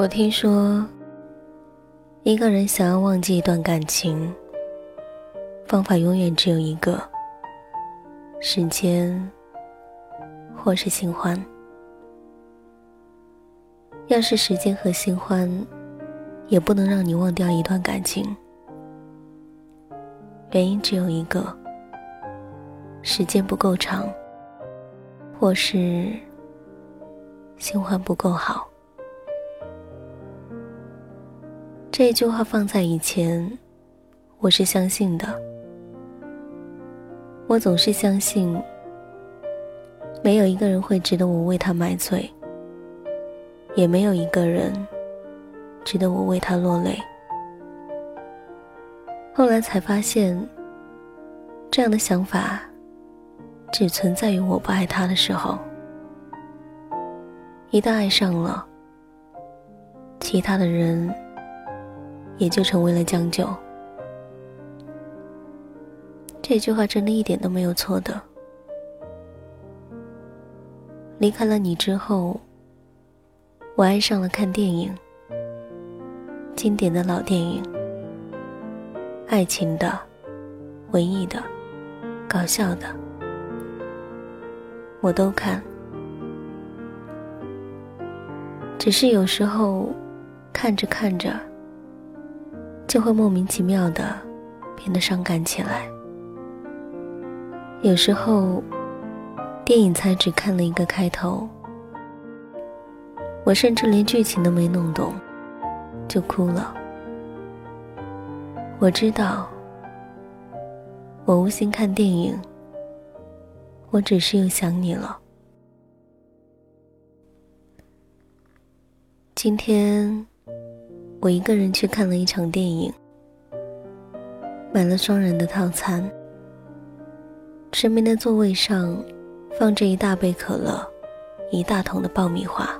我听说，一个人想要忘记一段感情，方法永远只有一个：时间，或是新欢。要是时间和新欢，也不能让你忘掉一段感情，原因只有一个：时间不够长，或是新欢不够好。这句话放在以前，我是相信的。我总是相信，没有一个人会值得我为他买醉，也没有一个人值得我为他落泪。后来才发现，这样的想法只存在于我不爱他的时候。一旦爱上了，其他的人。也就成为了将就。这句话真的一点都没有错的。离开了你之后，我爱上了看电影，经典的老电影，爱情的、文艺的、搞笑的，我都看。只是有时候，看着看着。就会莫名其妙的变得伤感起来。有时候，电影才只看了一个开头，我甚至连剧情都没弄懂，就哭了。我知道，我无心看电影，我只是又想你了。今天。我一个人去看了一场电影，买了双人的套餐。身边的座位上放着一大杯可乐，一大桶的爆米花。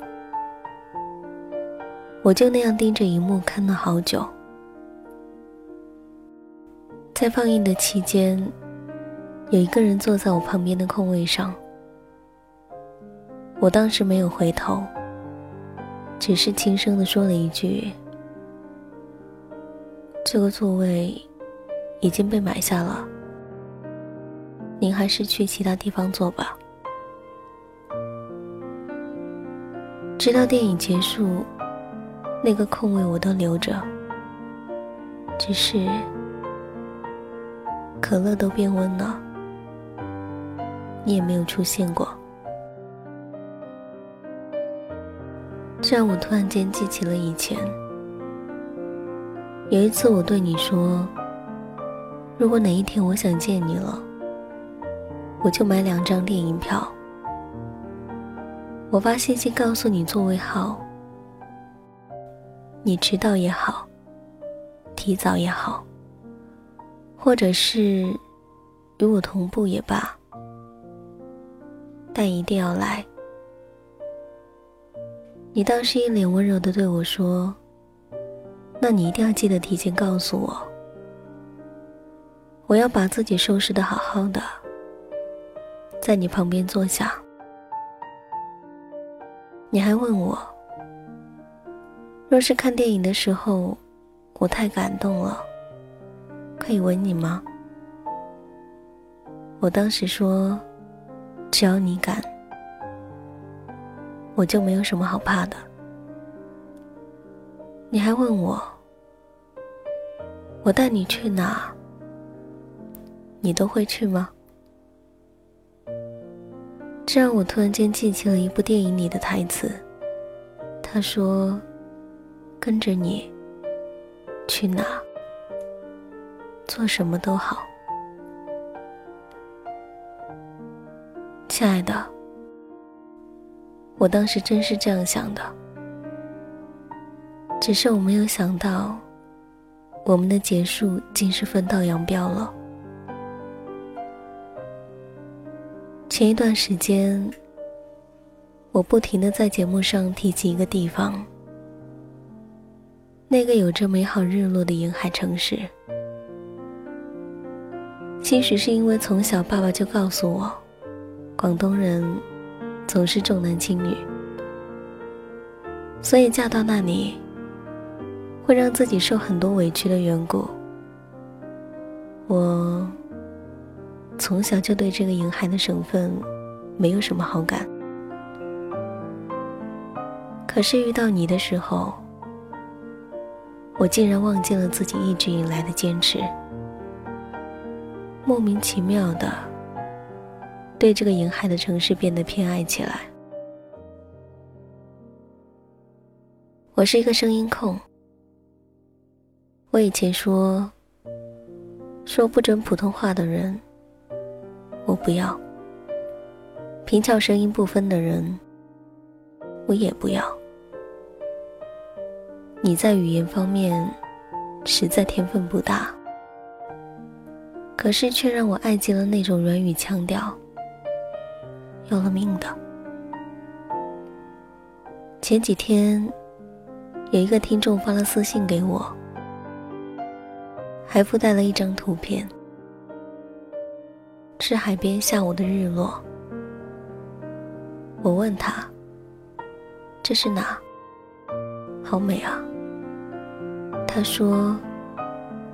我就那样盯着荧幕看了好久。在放映的期间，有一个人坐在我旁边的空位上。我当时没有回头，只是轻声的说了一句。这个座位已经被买下了，您还是去其他地方坐吧。直到电影结束，那个空位我都留着，只是可乐都变温了，你也没有出现过，这让我突然间记起了以前。有一次，我对你说：“如果哪一天我想见你了，我就买两张电影票。我发信息告诉你座位号，你迟到也好，提早也好，或者是与我同步也罢，但一定要来。”你当时一脸温柔的对我说。那你一定要记得提前告诉我，我要把自己收拾的好好的，在你旁边坐下。你还问我，若是看电影的时候我太感动了，可以吻你吗？我当时说，只要你敢，我就没有什么好怕的。你还问我，我带你去哪，你都会去吗？这让我突然间记起了一部电影里的台词。他说：“跟着你，去哪，做什么都好。”亲爱的，我当时真是这样想的。只是我没有想到，我们的结束竟是分道扬镳了。前一段时间，我不停的在节目上提起一个地方，那个有着美好日落的沿海城市。其实是因为从小爸爸就告诉我，广东人总是重男轻女。所以嫁到那里，会让自己受很多委屈的缘故。我从小就对这个沿海的省份没有什么好感，可是遇到你的时候，我竟然忘记了自己一直以来的坚持，莫名其妙的对这个沿海的城市变得偏爱起来。我是一个声音控。我以前说说不准普通话的人，我不要；平翘声音不分的人，我也不要。你在语言方面实在天分不大，可是却让我爱极了那种软语腔调，要了命的。前几天。有一个听众发了私信给我，还附带了一张图片，是海边下午的日落。我问他：“这是哪？好美啊！”他说：“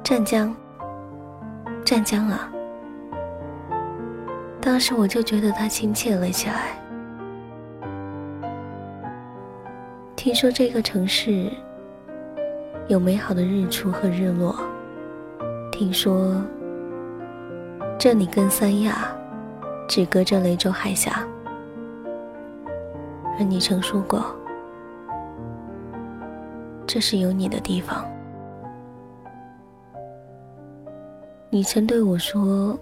湛江，湛江啊！”当时我就觉得他亲切了起来。听说这个城市有美好的日出和日落。听说这里跟三亚只隔着雷州海峡，而你曾说过这是有你的地方。你曾对我说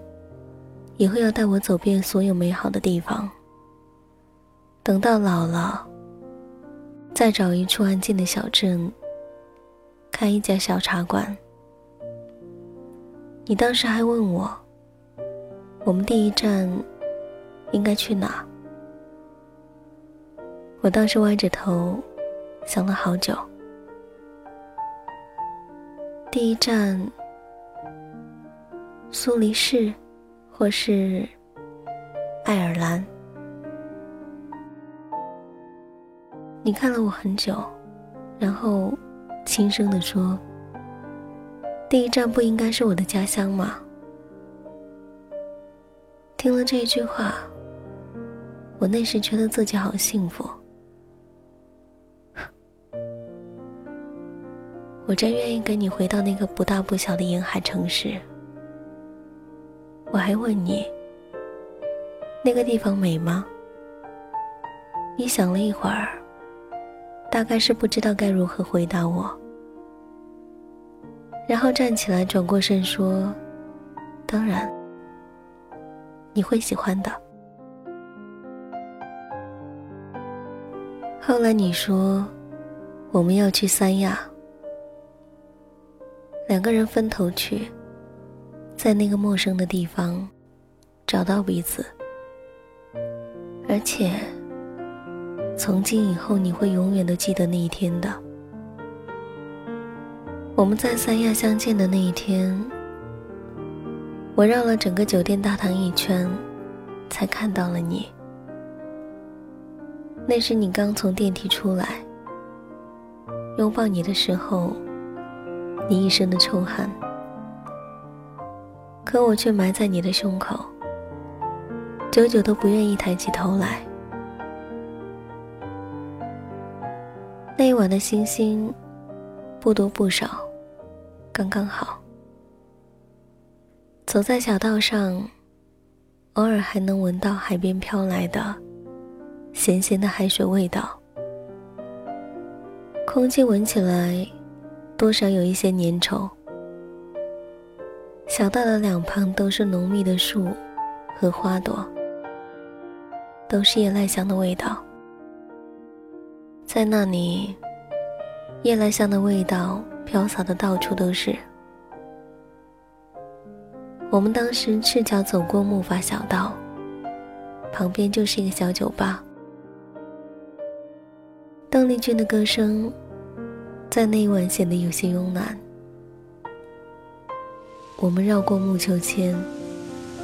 以后要带我走遍所有美好的地方，等到老了。再找一处安静的小镇，开一家小茶馆。你当时还问我，我们第一站应该去哪？我当时歪着头想了好久。第一站，苏黎世，或是爱尔兰。你看了我很久，然后轻声地说：“第一站不应该是我的家乡吗？”听了这一句话，我那时觉得自己好幸福。我真愿意跟你回到那个不大不小的沿海城市。我还问你：“那个地方美吗？”你想了一会儿。大概是不知道该如何回答我，然后站起来，转过身说：“当然，你会喜欢的。”后来你说我们要去三亚，两个人分头去，在那个陌生的地方找到彼此，而且。从今以后，你会永远都记得那一天的。我们在三亚相见的那一天，我绕了整个酒店大堂一圈，才看到了你。那是你刚从电梯出来，拥抱你的时候，你一身的臭汗，可我却埋在你的胸口，久久都不愿意抬起头来。那一晚的星星，不多不少，刚刚好。走在小道上，偶尔还能闻到海边飘来的咸咸的海水味道，空气闻起来多少有一些粘稠。小道的两旁都是浓密的树和花朵，都是夜来香的味道。在那里，夜来香的味道飘洒的到处都是。我们当时赤脚走过木筏小道，旁边就是一个小酒吧。邓丽君的歌声在那一晚显得有些慵懒。我们绕过木秋千，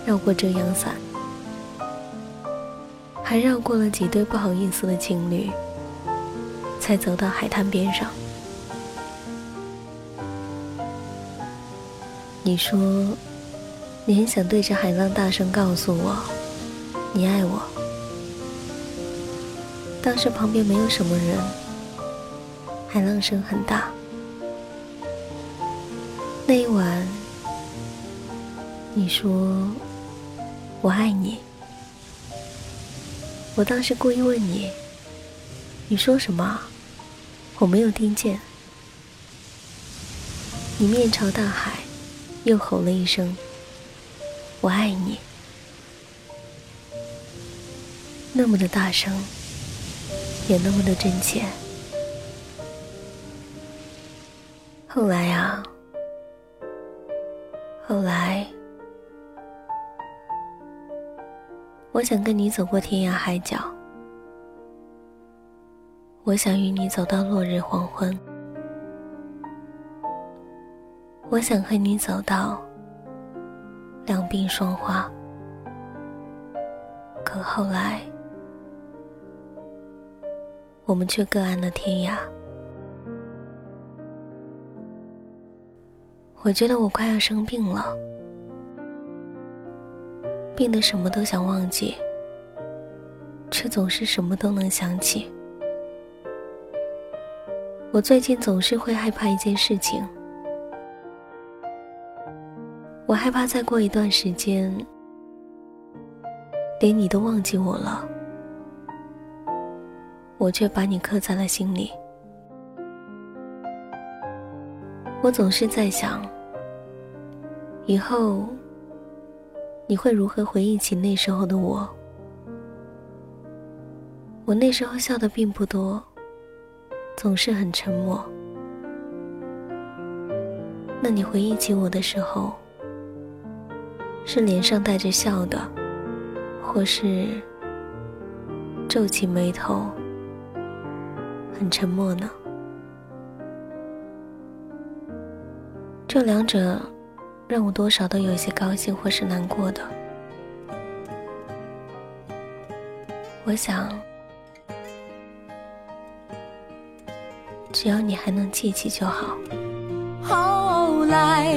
绕过遮阳伞，还绕过了几对不好意思的情侣。才走到海滩边上。你说，你很想对着海浪大声告诉我，你爱我。当时旁边没有什么人，海浪声很大。那一晚，你说我爱你。我当时故意问你，你说什么？我没有听见。你面朝大海，又吼了一声：“我爱你。”那么的大声，也那么的真切。后来啊，后来。我想跟你走过天涯海角，我想与你走到落日黄昏，我想和你走到两鬓霜花。可后来，我们却各安了天涯。我觉得我快要生病了。病得什么都想忘记，却总是什么都能想起。我最近总是会害怕一件事情，我害怕再过一段时间，连你都忘记我了，我却把你刻在了心里。我总是在想，以后。你会如何回忆起那时候的我？我那时候笑的并不多，总是很沉默。那你回忆起我的时候，是脸上带着笑的，或是皱起眉头，很沉默呢？这两者。让我多少都有些高兴或是难过的。我想，只要你还能记起就好。后来，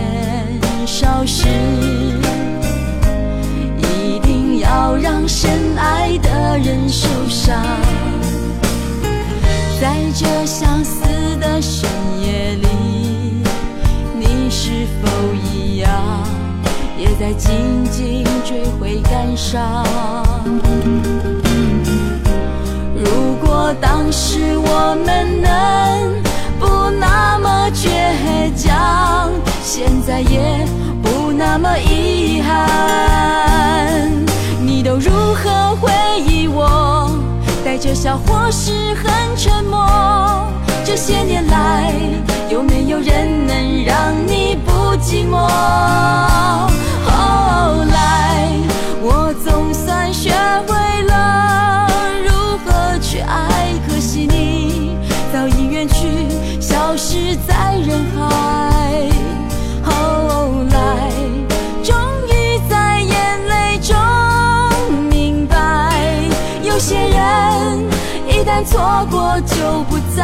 少时，一定要让深爱的人受伤？在这相思的深夜里。你是否一样，也在静静追悔感伤？如果当时我们能不那么倔强，现在也那么遗憾你都如何回忆我？带着笑或是很沉默这些年来有没有人能让你不寂寞？后来我总算学会了如何去爱可惜你早已远去消失在人海。一旦错过就不再。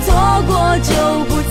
错过就不